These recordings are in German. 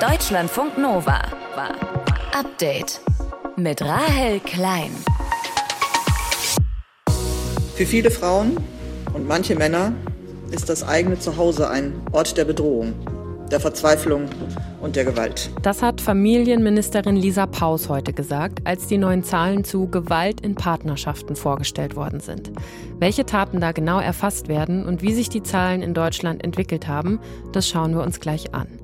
Deutschlandfunk Nova. Update mit Rahel Klein. Für viele Frauen und manche Männer ist das eigene Zuhause ein Ort der Bedrohung, der Verzweiflung und der Gewalt. Das hat Familienministerin Lisa Paus heute gesagt, als die neuen Zahlen zu Gewalt in Partnerschaften vorgestellt worden sind. Welche Taten da genau erfasst werden und wie sich die Zahlen in Deutschland entwickelt haben, das schauen wir uns gleich an.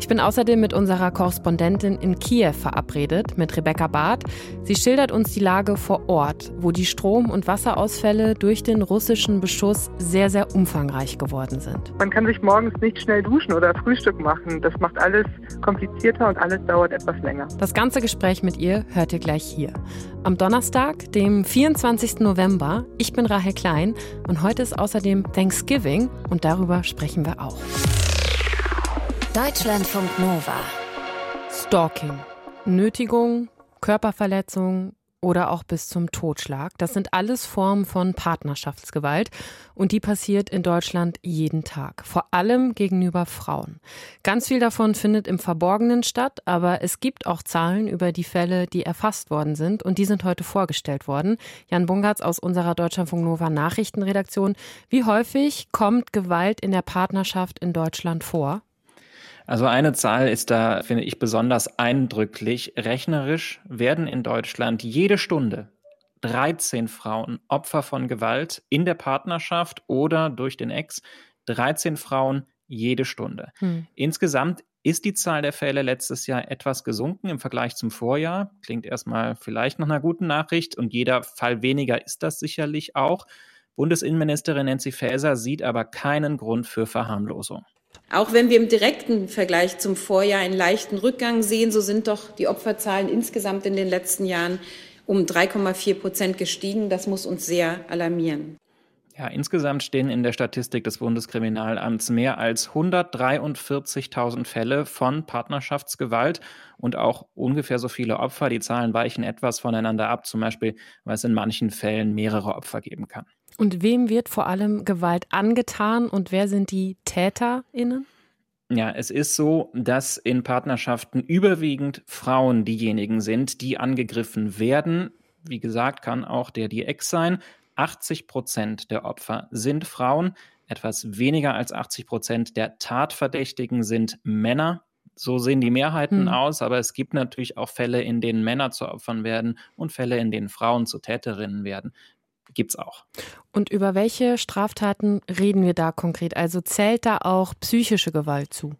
Ich bin außerdem mit unserer Korrespondentin in Kiew verabredet, mit Rebecca Barth. Sie schildert uns die Lage vor Ort, wo die Strom- und Wasserausfälle durch den russischen Beschuss sehr, sehr umfangreich geworden sind. Man kann sich morgens nicht schnell duschen oder Frühstück machen. Das macht alles komplizierter und alles dauert etwas länger. Das ganze Gespräch mit ihr hört ihr gleich hier. Am Donnerstag, dem 24. November. Ich bin Rahel Klein und heute ist außerdem Thanksgiving und darüber sprechen wir auch. Deutschlandfunk Nova. Stalking. Nötigung, Körperverletzung oder auch bis zum Totschlag. Das sind alles Formen von Partnerschaftsgewalt und die passiert in Deutschland jeden Tag, vor allem gegenüber Frauen. Ganz viel davon findet im Verborgenen statt, aber es gibt auch Zahlen über die Fälle, die erfasst worden sind und die sind heute vorgestellt worden. Jan Bungartz aus unserer Deutschlandfunk Nova Nachrichtenredaktion. Wie häufig kommt Gewalt in der Partnerschaft in Deutschland vor? Also eine Zahl ist da, finde ich, besonders eindrücklich. Rechnerisch werden in Deutschland jede Stunde 13 Frauen Opfer von Gewalt in der Partnerschaft oder durch den Ex. 13 Frauen jede Stunde. Hm. Insgesamt ist die Zahl der Fälle letztes Jahr etwas gesunken im Vergleich zum Vorjahr. Klingt erstmal vielleicht nach einer guten Nachricht und jeder Fall weniger ist das sicherlich auch. Bundesinnenministerin Nancy Faeser sieht aber keinen Grund für Verharmlosung. Auch wenn wir im direkten Vergleich zum Vorjahr einen leichten Rückgang sehen, so sind doch die Opferzahlen insgesamt in den letzten Jahren um 3,4 Prozent gestiegen. Das muss uns sehr alarmieren. Ja, insgesamt stehen in der Statistik des Bundeskriminalamts mehr als 143.000 Fälle von Partnerschaftsgewalt und auch ungefähr so viele Opfer. Die Zahlen weichen etwas voneinander ab, zum Beispiel, weil es in manchen Fällen mehrere Opfer geben kann. Und wem wird vor allem Gewalt angetan und wer sind die TäterInnen? Ja, es ist so, dass in Partnerschaften überwiegend Frauen diejenigen sind, die angegriffen werden. Wie gesagt, kann auch der die Ex sein. 80 Prozent der Opfer sind Frauen. Etwas weniger als 80 Prozent der Tatverdächtigen sind Männer. So sehen die Mehrheiten hm. aus, aber es gibt natürlich auch Fälle, in denen Männer zu Opfern werden und Fälle, in denen Frauen zu Täterinnen werden gibt es auch. Und über welche Straftaten reden wir da konkret? Also zählt da auch psychische Gewalt zu?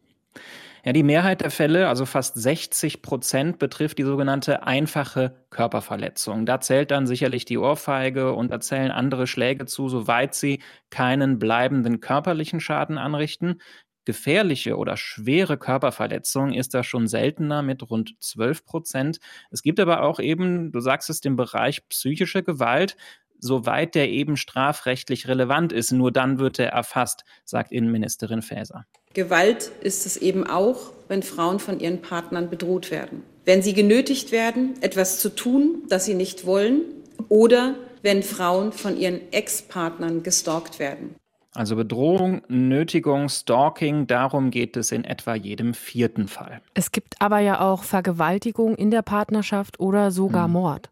Ja, die Mehrheit der Fälle, also fast 60 Prozent, betrifft die sogenannte einfache Körperverletzung. Da zählt dann sicherlich die Ohrfeige und da zählen andere Schläge zu, soweit sie keinen bleibenden körperlichen Schaden anrichten. Gefährliche oder schwere Körperverletzung ist da schon seltener mit rund 12 Prozent. Es gibt aber auch eben, du sagst es, den Bereich psychische Gewalt soweit der eben strafrechtlich relevant ist. Nur dann wird er erfasst, sagt Innenministerin Faeser. Gewalt ist es eben auch, wenn Frauen von ihren Partnern bedroht werden. Wenn sie genötigt werden, etwas zu tun, das sie nicht wollen, oder wenn Frauen von ihren Ex-Partnern gestalkt werden. Also Bedrohung, Nötigung, Stalking, darum geht es in etwa jedem vierten Fall. Es gibt aber ja auch Vergewaltigung in der Partnerschaft oder sogar hm. Mord.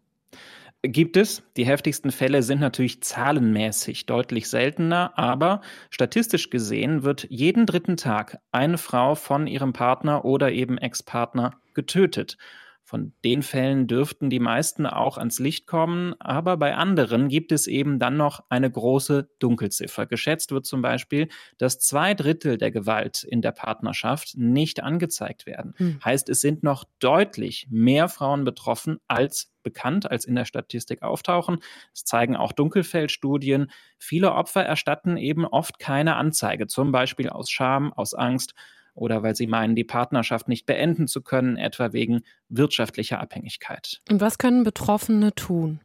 Gibt es. Die heftigsten Fälle sind natürlich zahlenmäßig deutlich seltener, aber statistisch gesehen wird jeden dritten Tag eine Frau von ihrem Partner oder eben Ex-Partner getötet. Von den Fällen dürften die meisten auch ans Licht kommen, aber bei anderen gibt es eben dann noch eine große Dunkelziffer. Geschätzt wird zum Beispiel, dass zwei Drittel der Gewalt in der Partnerschaft nicht angezeigt werden. Hm. Heißt, es sind noch deutlich mehr Frauen betroffen als bekannt, als in der Statistik auftauchen. Das zeigen auch Dunkelfeldstudien. Viele Opfer erstatten eben oft keine Anzeige, zum Beispiel aus Scham, aus Angst oder weil sie meinen, die Partnerschaft nicht beenden zu können, etwa wegen wirtschaftlicher Abhängigkeit. Und was können Betroffene tun?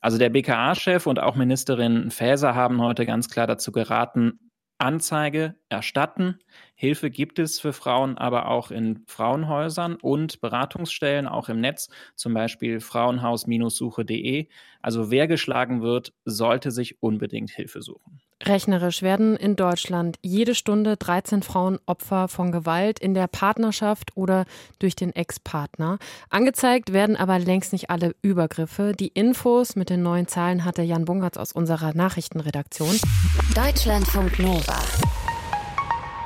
Also der BKA-Chef und auch Ministerin Faeser haben heute ganz klar dazu geraten, Anzeige erstatten. Hilfe gibt es für Frauen aber auch in Frauenhäusern und Beratungsstellen, auch im Netz, zum Beispiel frauenhaus-suche.de. Also wer geschlagen wird, sollte sich unbedingt Hilfe suchen. Rechnerisch werden in Deutschland jede Stunde 13 Frauen Opfer von Gewalt in der Partnerschaft oder durch den Ex-Partner. Angezeigt werden aber längst nicht alle Übergriffe. Die Infos mit den neuen Zahlen hatte Jan Bungertz aus unserer Nachrichtenredaktion. Deutschlandfunk Nova.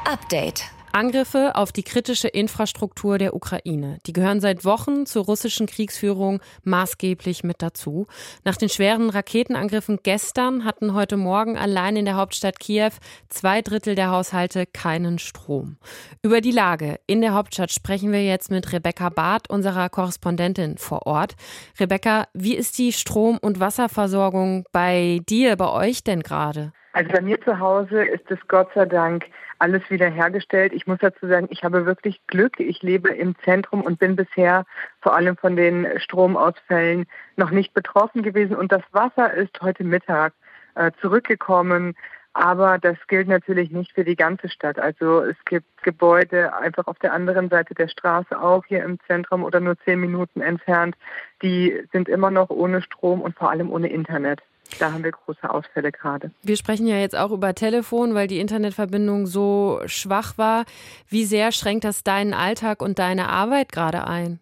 Update. Angriffe auf die kritische Infrastruktur der Ukraine. Die gehören seit Wochen zur russischen Kriegsführung maßgeblich mit dazu. Nach den schweren Raketenangriffen gestern hatten heute Morgen allein in der Hauptstadt Kiew zwei Drittel der Haushalte keinen Strom. Über die Lage in der Hauptstadt sprechen wir jetzt mit Rebecca Barth, unserer Korrespondentin vor Ort. Rebecca, wie ist die Strom- und Wasserversorgung bei dir, bei euch denn gerade? Also bei mir zu Hause ist es Gott sei Dank alles wiederhergestellt. Ich muss dazu sagen, ich habe wirklich Glück. Ich lebe im Zentrum und bin bisher vor allem von den Stromausfällen noch nicht betroffen gewesen. Und das Wasser ist heute Mittag äh, zurückgekommen. Aber das gilt natürlich nicht für die ganze Stadt. Also es gibt Gebäude einfach auf der anderen Seite der Straße auch hier im Zentrum oder nur zehn Minuten entfernt. Die sind immer noch ohne Strom und vor allem ohne Internet. Da haben wir große Ausfälle gerade. Wir sprechen ja jetzt auch über Telefon, weil die Internetverbindung so schwach war. Wie sehr schränkt das deinen Alltag und deine Arbeit gerade ein?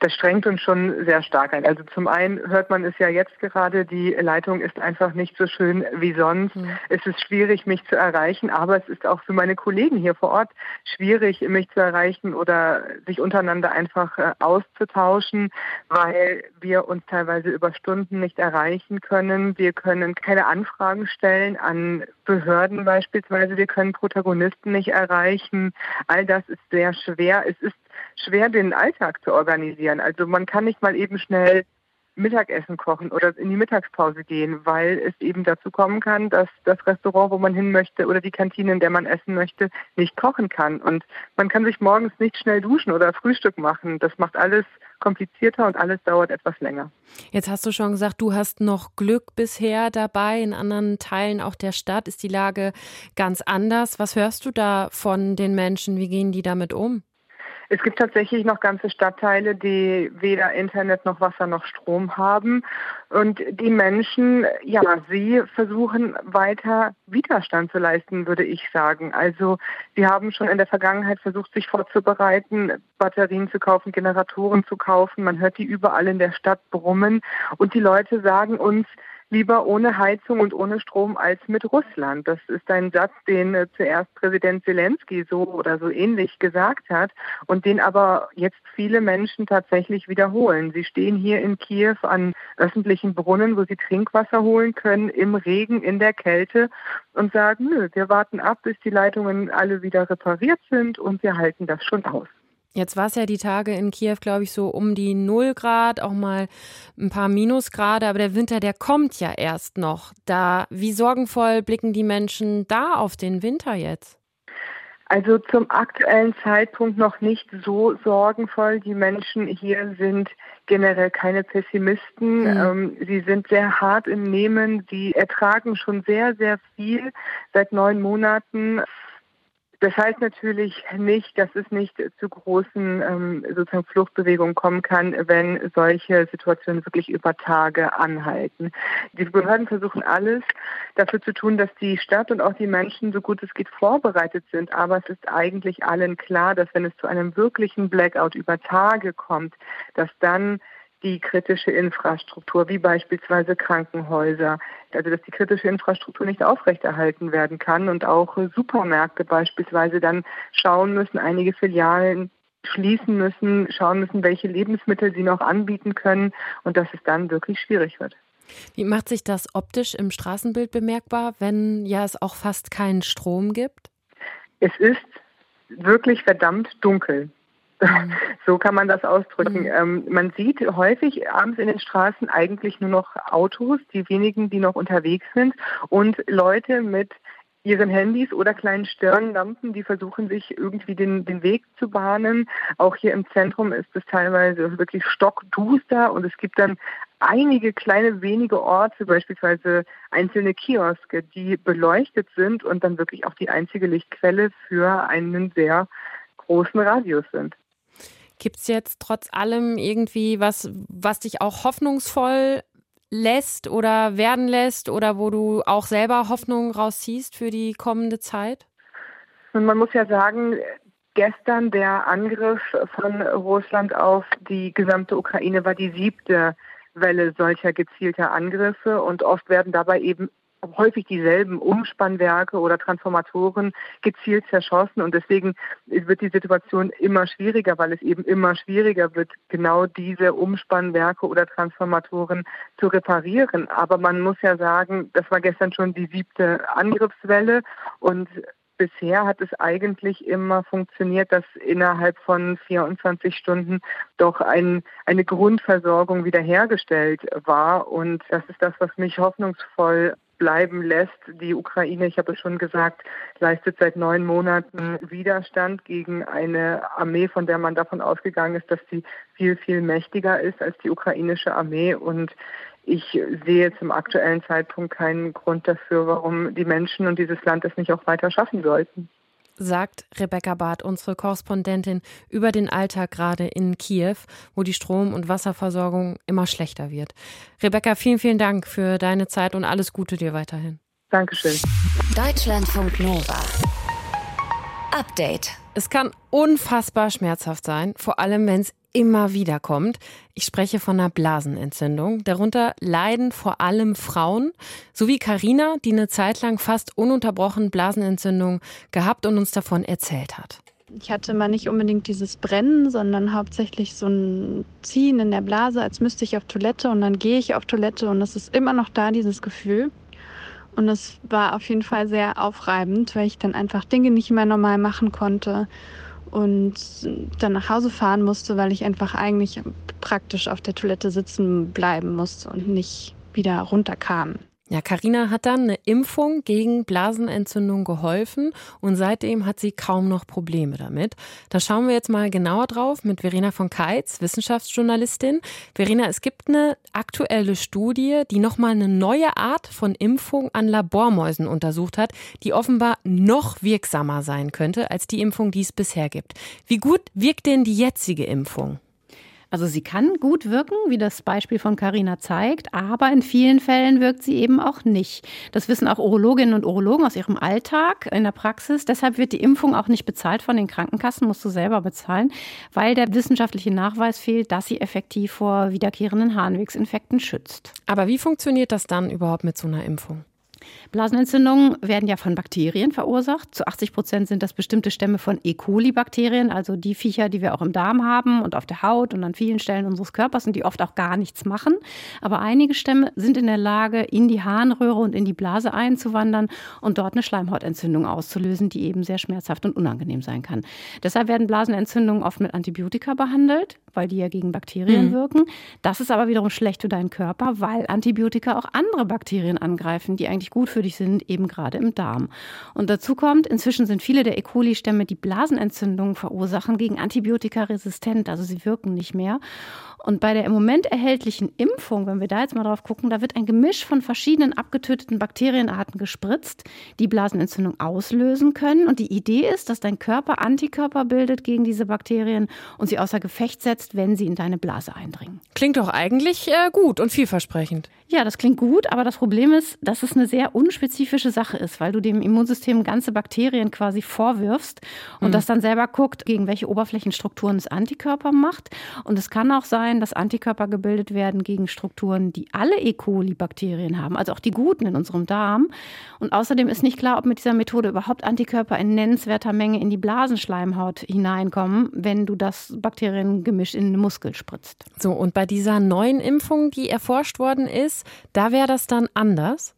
Das strengt uns schon sehr stark ein. Also zum einen hört man es ja jetzt gerade, die Leitung ist einfach nicht so schön wie sonst. Mhm. Es ist schwierig, mich zu erreichen, aber es ist auch für meine Kollegen hier vor Ort schwierig, mich zu erreichen oder sich untereinander einfach äh, auszutauschen, weil wir uns teilweise über Stunden nicht erreichen können. Wir können keine Anfragen stellen an Behörden beispielsweise. Wir können Protagonisten nicht erreichen. All das ist sehr schwer. Es ist schwer, den Alltag zu organisieren. Also man kann nicht mal eben schnell Mittagessen kochen oder in die Mittagspause gehen, weil es eben dazu kommen kann, dass das Restaurant, wo man hin möchte oder die Kantine, in der man essen möchte, nicht kochen kann. Und man kann sich morgens nicht schnell duschen oder Frühstück machen. Das macht alles komplizierter und alles dauert etwas länger. Jetzt hast du schon gesagt, du hast noch Glück bisher dabei. In anderen Teilen auch der Stadt ist die Lage ganz anders. Was hörst du da von den Menschen? Wie gehen die damit um? Es gibt tatsächlich noch ganze Stadtteile, die weder Internet noch Wasser noch Strom haben. Und die Menschen, ja, sie versuchen weiter Widerstand zu leisten, würde ich sagen. Also sie haben schon in der Vergangenheit versucht, sich vorzubereiten, Batterien zu kaufen, Generatoren zu kaufen. Man hört die überall in der Stadt brummen. Und die Leute sagen uns, lieber ohne Heizung und ohne Strom als mit Russland. Das ist ein Satz, den äh, zuerst Präsident Zelensky so oder so ähnlich gesagt hat und den aber jetzt viele Menschen tatsächlich wiederholen. Sie stehen hier in Kiew an öffentlichen Brunnen, wo sie Trinkwasser holen können, im Regen, in der Kälte und sagen, nö, wir warten ab, bis die Leitungen alle wieder repariert sind und wir halten das schon aus. Jetzt war es ja die Tage in Kiew, glaube ich, so um die 0 Grad, auch mal ein paar Minusgrade, aber der Winter, der kommt ja erst noch. Da, wie sorgenvoll blicken die Menschen da auf den Winter jetzt? Also zum aktuellen Zeitpunkt noch nicht so sorgenvoll. Die Menschen hier sind generell keine Pessimisten. Mhm. Ähm, sie sind sehr hart im Nehmen. Sie ertragen schon sehr, sehr viel seit neun Monaten. Das heißt natürlich nicht, dass es nicht zu großen ähm, sozusagen Fluchtbewegungen kommen kann, wenn solche Situationen wirklich über Tage anhalten. Die Behörden versuchen alles dafür zu tun, dass die Stadt und auch die Menschen so gut es geht vorbereitet sind. Aber es ist eigentlich allen klar, dass wenn es zu einem wirklichen Blackout über Tage kommt, dass dann die kritische Infrastruktur, wie beispielsweise Krankenhäuser, also dass die kritische Infrastruktur nicht aufrechterhalten werden kann und auch Supermärkte beispielsweise dann schauen müssen, einige Filialen schließen müssen, schauen müssen, welche Lebensmittel sie noch anbieten können und dass es dann wirklich schwierig wird. Wie macht sich das optisch im Straßenbild bemerkbar, wenn ja es auch fast keinen Strom gibt? Es ist wirklich verdammt dunkel. So kann man das ausdrücken. Mhm. Ähm, man sieht häufig abends in den Straßen eigentlich nur noch Autos, die wenigen, die noch unterwegs sind und Leute mit ihren Handys oder kleinen Stirnlampen, die versuchen sich irgendwie den, den Weg zu bahnen. Auch hier im Zentrum ist es teilweise wirklich stockduster und es gibt dann einige kleine wenige Orte, beispielsweise einzelne Kioske, die beleuchtet sind und dann wirklich auch die einzige Lichtquelle für einen sehr großen Radius sind. Gibt es jetzt trotz allem irgendwie was, was dich auch hoffnungsvoll lässt oder werden lässt oder wo du auch selber Hoffnung rausziehst für die kommende Zeit? Und man muss ja sagen, gestern der Angriff von Russland auf die gesamte Ukraine war die siebte Welle solcher gezielter Angriffe und oft werden dabei eben häufig dieselben Umspannwerke oder Transformatoren gezielt zerschossen und deswegen wird die Situation immer schwieriger, weil es eben immer schwieriger wird, genau diese Umspannwerke oder Transformatoren zu reparieren. Aber man muss ja sagen, das war gestern schon die siebte Angriffswelle und bisher hat es eigentlich immer funktioniert, dass innerhalb von 24 Stunden doch ein, eine Grundversorgung wiederhergestellt war. Und das ist das, was mich hoffnungsvoll bleiben lässt. Die Ukraine, ich habe es schon gesagt, leistet seit neun Monaten Widerstand gegen eine Armee, von der man davon ausgegangen ist, dass sie viel, viel mächtiger ist als die ukrainische Armee. Und ich sehe zum aktuellen Zeitpunkt keinen Grund dafür, warum die Menschen und dieses Land es nicht auch weiter schaffen sollten sagt Rebecca Barth, unsere Korrespondentin, über den Alltag gerade in Kiew, wo die Strom- und Wasserversorgung immer schlechter wird. Rebecca, vielen, vielen Dank für deine Zeit und alles Gute dir weiterhin. Dankeschön. Deutschlandfunk Nova. Update. Es kann unfassbar schmerzhaft sein, vor allem wenn es immer wieder kommt. Ich spreche von einer Blasenentzündung. Darunter leiden vor allem Frauen, sowie Karina, die eine Zeit lang fast ununterbrochen Blasenentzündung gehabt und uns davon erzählt hat. Ich hatte mal nicht unbedingt dieses Brennen, sondern hauptsächlich so ein Ziehen in der Blase, als müsste ich auf Toilette und dann gehe ich auf Toilette und es ist immer noch da, dieses Gefühl. Und es war auf jeden Fall sehr aufreibend, weil ich dann einfach Dinge nicht mehr normal machen konnte und dann nach Hause fahren musste, weil ich einfach eigentlich praktisch auf der Toilette sitzen bleiben musste und nicht wieder runterkam. Ja, Karina hat dann eine Impfung gegen Blasenentzündung geholfen und seitdem hat sie kaum noch Probleme damit. Da schauen wir jetzt mal genauer drauf mit Verena von Keitz, Wissenschaftsjournalistin. Verena, es gibt eine aktuelle Studie, die nochmal eine neue Art von Impfung an Labormäusen untersucht hat, die offenbar noch wirksamer sein könnte als die Impfung, die es bisher gibt. Wie gut wirkt denn die jetzige Impfung? Also sie kann gut wirken, wie das Beispiel von Carina zeigt, aber in vielen Fällen wirkt sie eben auch nicht. Das wissen auch Urologinnen und Urologen aus ihrem Alltag in der Praxis. Deshalb wird die Impfung auch nicht bezahlt von den Krankenkassen, musst du selber bezahlen, weil der wissenschaftliche Nachweis fehlt, dass sie effektiv vor wiederkehrenden Harnwegsinfekten schützt. Aber wie funktioniert das dann überhaupt mit so einer Impfung? Blasenentzündungen werden ja von Bakterien verursacht. Zu 80 Prozent sind das bestimmte Stämme von E. coli-Bakterien, also die Viecher, die wir auch im Darm haben und auf der Haut und an vielen Stellen unseres Körpers und die oft auch gar nichts machen. Aber einige Stämme sind in der Lage, in die Harnröhre und in die Blase einzuwandern und dort eine Schleimhautentzündung auszulösen, die eben sehr schmerzhaft und unangenehm sein kann. Deshalb werden Blasenentzündungen oft mit Antibiotika behandelt, weil die ja gegen Bakterien mhm. wirken. Das ist aber wiederum schlecht für deinen Körper, weil Antibiotika auch andere Bakterien angreifen, die eigentlich gut für dich sind, eben gerade im Darm. Und dazu kommt, inzwischen sind viele der E. coli-Stämme, die Blasenentzündungen verursachen, gegen Antibiotika resistent, also sie wirken nicht mehr. Und bei der im Moment erhältlichen Impfung, wenn wir da jetzt mal drauf gucken, da wird ein Gemisch von verschiedenen abgetöteten Bakterienarten gespritzt, die Blasenentzündung auslösen können. Und die Idee ist, dass dein Körper Antikörper bildet gegen diese Bakterien und sie außer Gefecht setzt, wenn sie in deine Blase eindringen. Klingt doch eigentlich äh, gut und vielversprechend. Ja, das klingt gut, aber das Problem ist, dass es eine sehr unspezifische Sache ist, weil du dem Immunsystem ganze Bakterien quasi vorwirfst und mhm. das dann selber guckt, gegen welche Oberflächenstrukturen es Antikörper macht. Und es kann auch sein, dass Antikörper gebildet werden gegen Strukturen, die alle E. coli-Bakterien haben, also auch die guten in unserem Darm. Und außerdem ist nicht klar, ob mit dieser Methode überhaupt Antikörper in nennenswerter Menge in die Blasenschleimhaut hineinkommen, wenn du das Bakteriengemisch in den Muskel spritzt. So, und bei dieser neuen Impfung, die erforscht worden ist, ist, da wäre das dann anders?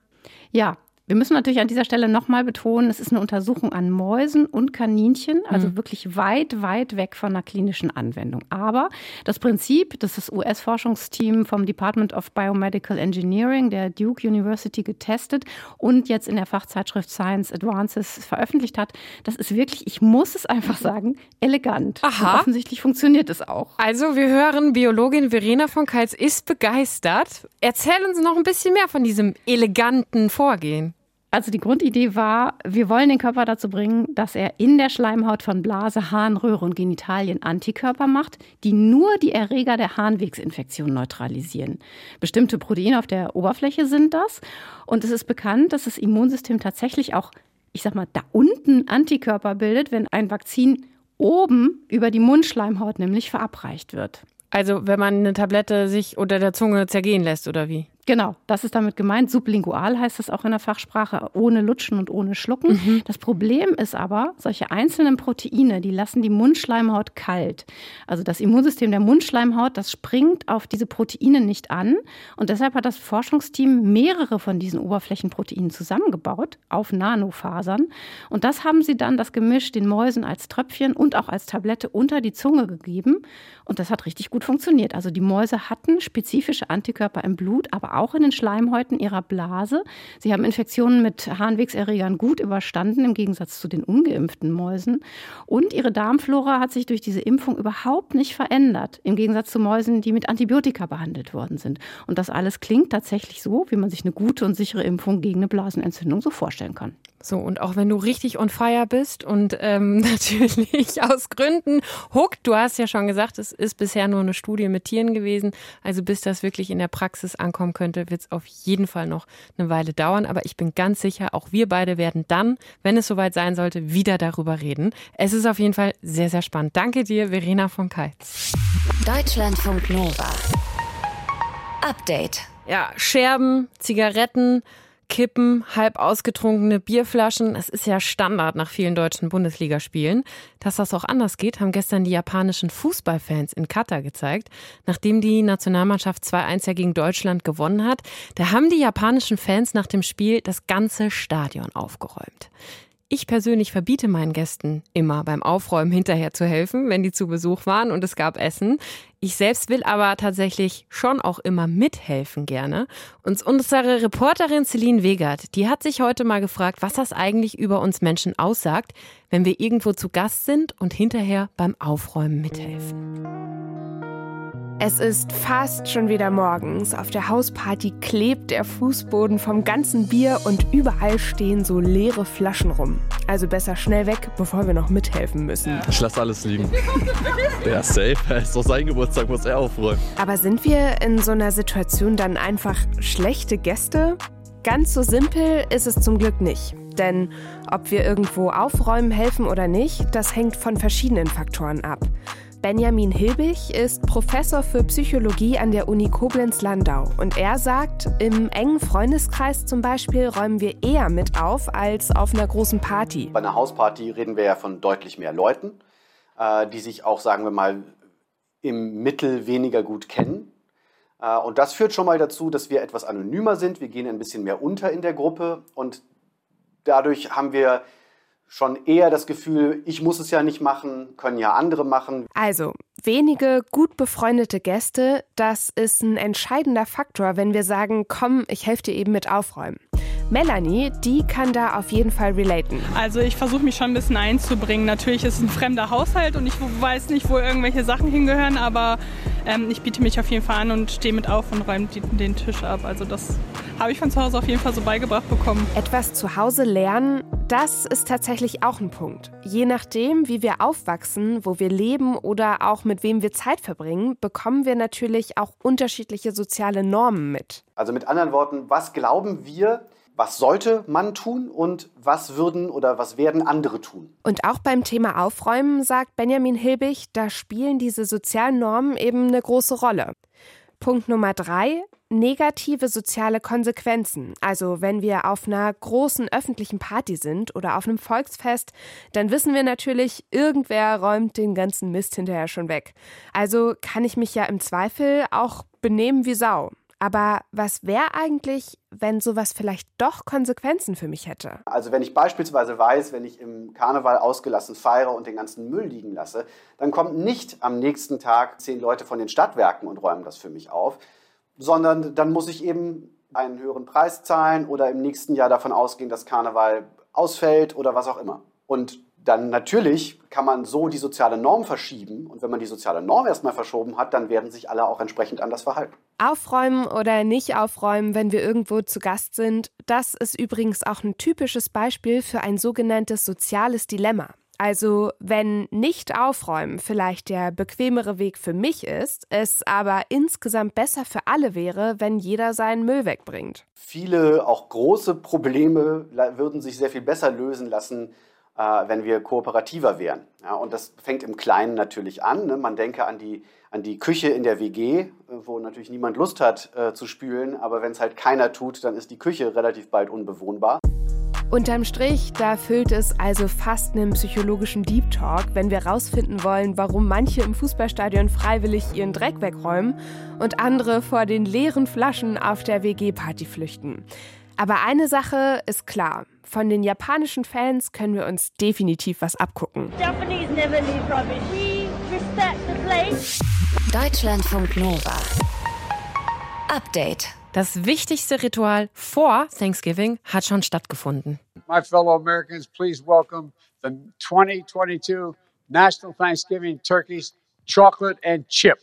Ja, wir müssen natürlich an dieser Stelle nochmal betonen, es ist eine Untersuchung an Mäusen und Kaninchen, also mhm. wirklich weit, weit weg von einer klinischen Anwendung. Aber das Prinzip, das das US-Forschungsteam vom Department of Biomedical Engineering der Duke University getestet und jetzt in der Fachzeitschrift Science Advances veröffentlicht hat, das ist wirklich, ich muss es einfach sagen, elegant. Aha. Und offensichtlich funktioniert es auch. Also wir hören, Biologin Verena von Keitz ist begeistert. Erzähl uns noch ein bisschen mehr von diesem eleganten Vorgehen. Also die Grundidee war, wir wollen den Körper dazu bringen, dass er in der Schleimhaut von Blase, Harnröhre und Genitalien Antikörper macht, die nur die Erreger der Harnwegsinfektion neutralisieren. Bestimmte Proteine auf der Oberfläche sind das. Und es ist bekannt, dass das Immunsystem tatsächlich auch, ich sag mal, da unten Antikörper bildet, wenn ein Vakzin oben über die Mundschleimhaut nämlich verabreicht wird. Also wenn man eine Tablette sich unter der Zunge zergehen lässt oder wie? Genau, das ist damit gemeint. Sublingual heißt das auch in der Fachsprache, ohne Lutschen und ohne Schlucken. Mhm. Das Problem ist aber, solche einzelnen Proteine, die lassen die Mundschleimhaut kalt. Also das Immunsystem der Mundschleimhaut, das springt auf diese Proteine nicht an. Und deshalb hat das Forschungsteam mehrere von diesen Oberflächenproteinen zusammengebaut auf Nanofasern. Und das haben sie dann das Gemisch den Mäusen als Tröpfchen und auch als Tablette unter die Zunge gegeben. Und das hat richtig gut funktioniert. Also die Mäuse hatten spezifische Antikörper im Blut, aber auch in den Schleimhäuten ihrer Blase. Sie haben Infektionen mit Harnwegserregern gut überstanden, im Gegensatz zu den ungeimpften Mäusen. Und ihre Darmflora hat sich durch diese Impfung überhaupt nicht verändert, im Gegensatz zu Mäusen, die mit Antibiotika behandelt worden sind. Und das alles klingt tatsächlich so, wie man sich eine gute und sichere Impfung gegen eine Blasenentzündung so vorstellen kann. So, und auch wenn du richtig on fire bist und ähm, natürlich aus Gründen hooked, du hast ja schon gesagt, es ist bisher nur eine Studie mit Tieren gewesen, also bis das wirklich in der Praxis ankommen könnte, wird es auf jeden Fall noch eine Weile dauern, aber ich bin ganz sicher, auch wir beide werden dann, wenn es soweit sein sollte, wieder darüber reden. Es ist auf jeden Fall sehr, sehr spannend. Danke dir, Verena von Keitz. Deutschlandfunk Nova. Update. Ja, Scherben, Zigaretten, Kippen, halb ausgetrunkene Bierflaschen. Es ist ja Standard nach vielen deutschen Bundesligaspielen. Dass das auch anders geht, haben gestern die japanischen Fußballfans in Katar gezeigt. Nachdem die Nationalmannschaft 2-1 ja gegen Deutschland gewonnen hat, da haben die japanischen Fans nach dem Spiel das ganze Stadion aufgeräumt. Ich persönlich verbiete meinen Gästen immer beim Aufräumen hinterher zu helfen, wenn die zu Besuch waren und es gab Essen. Ich selbst will aber tatsächlich schon auch immer mithelfen gerne. Und unsere Reporterin Celine Wegert, die hat sich heute mal gefragt, was das eigentlich über uns Menschen aussagt, wenn wir irgendwo zu Gast sind und hinterher beim Aufräumen mithelfen. Es ist fast schon wieder morgens. Auf der Hausparty klebt der Fußboden vom ganzen Bier und überall stehen so leere Flaschen rum. Also besser schnell weg, bevor wir noch mithelfen müssen. Ich lasse alles liegen. Der ist safe. Er ist doch sein Geburtstag, muss er aufräumen. Aber sind wir in so einer Situation dann einfach schlechte Gäste? Ganz so simpel ist es zum Glück nicht. Denn ob wir irgendwo aufräumen helfen oder nicht, das hängt von verschiedenen Faktoren ab. Benjamin Hilbig ist Professor für Psychologie an der Uni Koblenz-Landau und er sagt, im engen Freundeskreis zum Beispiel räumen wir eher mit auf als auf einer großen Party. Bei einer Hausparty reden wir ja von deutlich mehr Leuten, äh, die sich auch, sagen wir mal, im Mittel weniger gut kennen. Äh, und das führt schon mal dazu, dass wir etwas anonymer sind. Wir gehen ein bisschen mehr unter in der Gruppe und dadurch haben wir schon eher das Gefühl, ich muss es ja nicht machen, können ja andere machen. Also, wenige gut befreundete Gäste, das ist ein entscheidender Faktor, wenn wir sagen, komm, ich helfe dir eben mit aufräumen. Melanie, die kann da auf jeden Fall relaten. Also ich versuche mich schon ein bisschen einzubringen. Natürlich ist es ein fremder Haushalt und ich weiß nicht, wo irgendwelche Sachen hingehören, aber ähm, ich biete mich auf jeden Fall an und stehe mit auf und räume den Tisch ab. Also das habe ich von zu Hause auf jeden Fall so beigebracht bekommen. Etwas zu Hause lernen, das ist tatsächlich auch ein Punkt. Je nachdem, wie wir aufwachsen, wo wir leben oder auch mit wem wir Zeit verbringen, bekommen wir natürlich auch unterschiedliche soziale Normen mit. Also mit anderen Worten, was glauben wir, was sollte man tun und was würden oder was werden andere tun. Und auch beim Thema Aufräumen, sagt Benjamin Hilbig, da spielen diese sozialen Normen eben eine große Rolle. Punkt Nummer drei, negative soziale Konsequenzen. Also wenn wir auf einer großen öffentlichen Party sind oder auf einem Volksfest, dann wissen wir natürlich, irgendwer räumt den ganzen Mist hinterher schon weg. Also kann ich mich ja im Zweifel auch benehmen wie Sau. Aber was wäre eigentlich, wenn sowas vielleicht doch Konsequenzen für mich hätte? Also wenn ich beispielsweise weiß, wenn ich im Karneval ausgelassen feiere und den ganzen Müll liegen lasse, dann kommt nicht am nächsten Tag zehn Leute von den Stadtwerken und räumen das für mich auf, sondern dann muss ich eben einen höheren Preis zahlen oder im nächsten Jahr davon ausgehen, dass Karneval ausfällt oder was auch immer. Und dann natürlich kann man so die soziale Norm verschieben. Und wenn man die soziale Norm erstmal verschoben hat, dann werden sich alle auch entsprechend anders verhalten. Aufräumen oder nicht aufräumen, wenn wir irgendwo zu Gast sind, das ist übrigens auch ein typisches Beispiel für ein sogenanntes soziales Dilemma. Also wenn nicht aufräumen vielleicht der bequemere Weg für mich ist, es aber insgesamt besser für alle wäre, wenn jeder seinen Müll wegbringt. Viele auch große Probleme würden sich sehr viel besser lösen lassen, wenn wir kooperativer wären. Ja, und das fängt im Kleinen natürlich an. Ne? Man denke an die, an die Küche in der WG, äh, wo natürlich niemand Lust hat äh, zu spülen, aber wenn es halt keiner tut, dann ist die Küche relativ bald unbewohnbar. Unterm Strich, da füllt es also fast einen psychologischen Deep Talk, wenn wir rausfinden wollen, warum manche im Fußballstadion freiwillig ihren Dreck wegräumen und andere vor den leeren Flaschen auf der WG-Party flüchten. Aber eine Sache ist klar. Von den japanischen Fans können wir uns definitiv was abgucken. Deutschlandfunk Nova. Update. Das wichtigste Ritual vor Thanksgiving hat schon stattgefunden. My fellow Americans, please welcome the 2022 National Thanksgiving Turkeys Chocolate and Chip.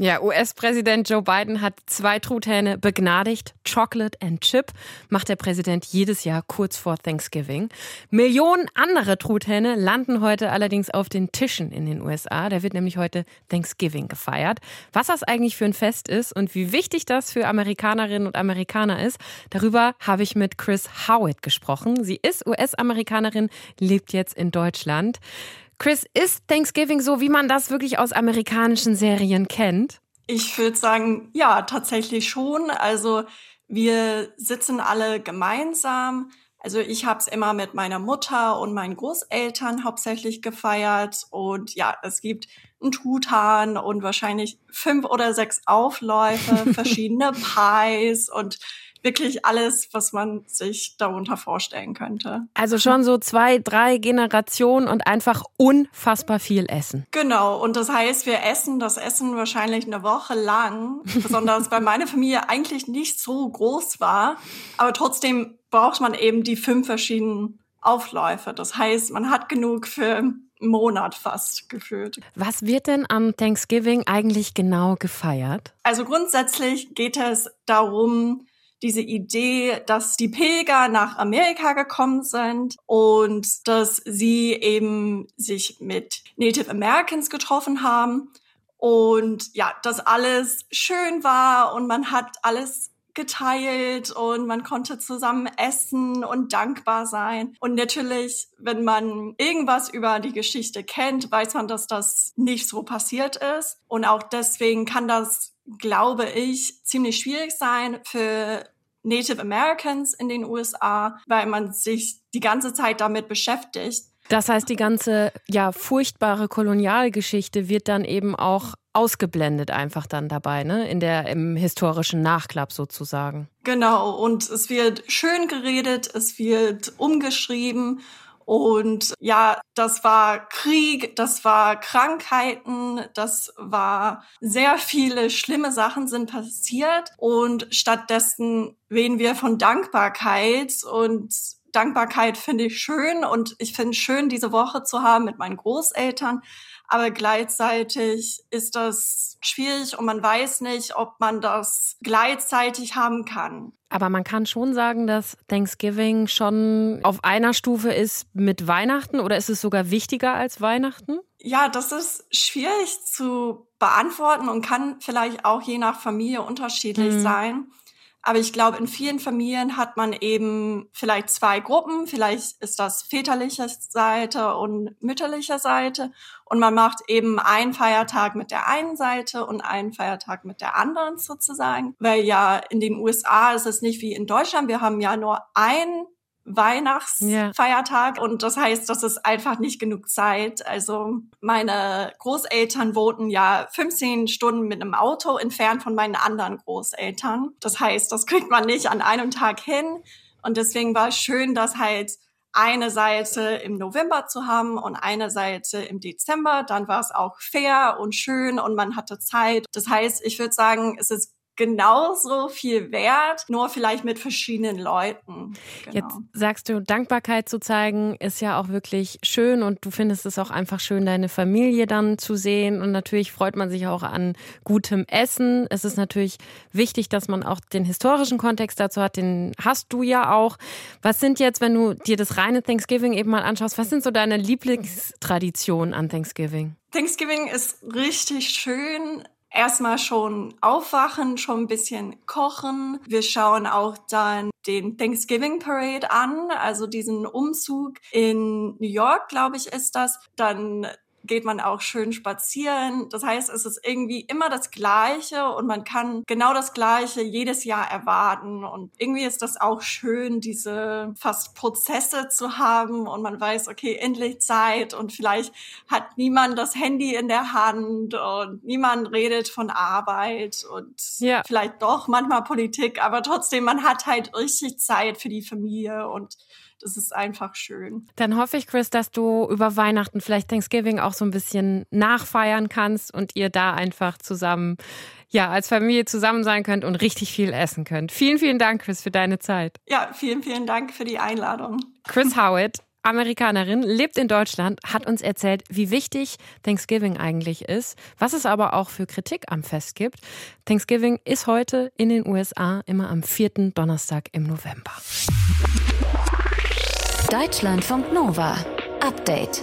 Ja, US-Präsident Joe Biden hat zwei Truthähne begnadigt. Chocolate and Chip macht der Präsident jedes Jahr kurz vor Thanksgiving. Millionen andere Truthähne landen heute allerdings auf den Tischen in den USA. Da wird nämlich heute Thanksgiving gefeiert. Was das eigentlich für ein Fest ist und wie wichtig das für Amerikanerinnen und Amerikaner ist, darüber habe ich mit Chris Howitt gesprochen. Sie ist US-Amerikanerin, lebt jetzt in Deutschland. Chris, ist Thanksgiving so, wie man das wirklich aus amerikanischen Serien kennt? Ich würde sagen, ja, tatsächlich schon. Also wir sitzen alle gemeinsam. Also ich habe es immer mit meiner Mutter und meinen Großeltern hauptsächlich gefeiert. Und ja, es gibt einen Truthahn und wahrscheinlich fünf oder sechs Aufläufe, verschiedene Pies und wirklich alles, was man sich darunter vorstellen könnte. Also schon so zwei, drei Generationen und einfach unfassbar viel Essen. Genau, und das heißt, wir essen das Essen wahrscheinlich eine Woche lang, besonders weil meine Familie eigentlich nicht so groß war, aber trotzdem braucht man eben die fünf verschiedenen Aufläufe. Das heißt, man hat genug für einen Monat fast gefühlt. Was wird denn am Thanksgiving eigentlich genau gefeiert? Also grundsätzlich geht es darum, diese Idee, dass die Pilger nach Amerika gekommen sind und dass sie eben sich mit Native Americans getroffen haben und ja, dass alles schön war und man hat alles geteilt und man konnte zusammen essen und dankbar sein. Und natürlich, wenn man irgendwas über die Geschichte kennt, weiß man, dass das nicht so passiert ist. Und auch deswegen kann das glaube ich, ziemlich schwierig sein für Native Americans in den USA, weil man sich die ganze Zeit damit beschäftigt. Das heißt, die ganze ja furchtbare Kolonialgeschichte wird dann eben auch ausgeblendet einfach dann dabei, ne? In der im historischen Nachklapp sozusagen. Genau, und es wird schön geredet, es wird umgeschrieben und ja, das war Krieg, das war Krankheiten, das war sehr viele schlimme Sachen sind passiert. Und stattdessen reden wir von Dankbarkeit und Dankbarkeit finde ich schön und ich finde schön, diese Woche zu haben mit meinen Großeltern. Aber gleichzeitig ist das schwierig und man weiß nicht, ob man das gleichzeitig haben kann. Aber man kann schon sagen, dass Thanksgiving schon auf einer Stufe ist mit Weihnachten oder ist es sogar wichtiger als Weihnachten? Ja, das ist schwierig zu beantworten und kann vielleicht auch je nach Familie unterschiedlich mhm. sein. Aber ich glaube, in vielen Familien hat man eben vielleicht zwei Gruppen. Vielleicht ist das väterliche Seite und mütterliche Seite. Und man macht eben einen Feiertag mit der einen Seite und einen Feiertag mit der anderen sozusagen. Weil ja in den USA ist es nicht wie in Deutschland. Wir haben ja nur einen Weihnachtsfeiertag. Ja. Und das heißt, das ist einfach nicht genug Zeit. Also meine Großeltern wohnten ja 15 Stunden mit einem Auto entfernt von meinen anderen Großeltern. Das heißt, das kriegt man nicht an einem Tag hin. Und deswegen war es schön, dass halt eine Seite im November zu haben und eine Seite im Dezember. Dann war es auch fair und schön und man hatte Zeit. Das heißt, ich würde sagen, es ist genauso viel wert, nur vielleicht mit verschiedenen Leuten. Genau. Jetzt sagst du, Dankbarkeit zu zeigen ist ja auch wirklich schön und du findest es auch einfach schön, deine Familie dann zu sehen und natürlich freut man sich auch an gutem Essen. Es ist natürlich wichtig, dass man auch den historischen Kontext dazu hat, den hast du ja auch. Was sind jetzt, wenn du dir das reine Thanksgiving eben mal anschaust, was sind so deine Lieblingstraditionen an Thanksgiving? Thanksgiving ist richtig schön erstmal schon aufwachen, schon ein bisschen kochen. Wir schauen auch dann den Thanksgiving Parade an, also diesen Umzug in New York, glaube ich, ist das. Dann geht man auch schön spazieren. Das heißt, es ist irgendwie immer das Gleiche und man kann genau das Gleiche jedes Jahr erwarten. Und irgendwie ist das auch schön, diese fast Prozesse zu haben und man weiß, okay, endlich Zeit und vielleicht hat niemand das Handy in der Hand und niemand redet von Arbeit und ja. vielleicht doch manchmal Politik, aber trotzdem, man hat halt richtig Zeit für die Familie und das ist einfach schön. Dann hoffe ich, Chris, dass du über Weihnachten, vielleicht Thanksgiving auch so ein bisschen nachfeiern kannst und ihr da einfach zusammen, ja, als Familie zusammen sein könnt und richtig viel essen könnt. Vielen, vielen Dank, Chris, für deine Zeit. Ja, vielen, vielen Dank für die Einladung. Chris Howitt. Amerikanerin, lebt in Deutschland, hat uns erzählt, wie wichtig Thanksgiving eigentlich ist, was es aber auch für Kritik am Fest gibt. Thanksgiving ist heute in den USA immer am vierten Donnerstag im November. Deutschlandfunk Nova. Update.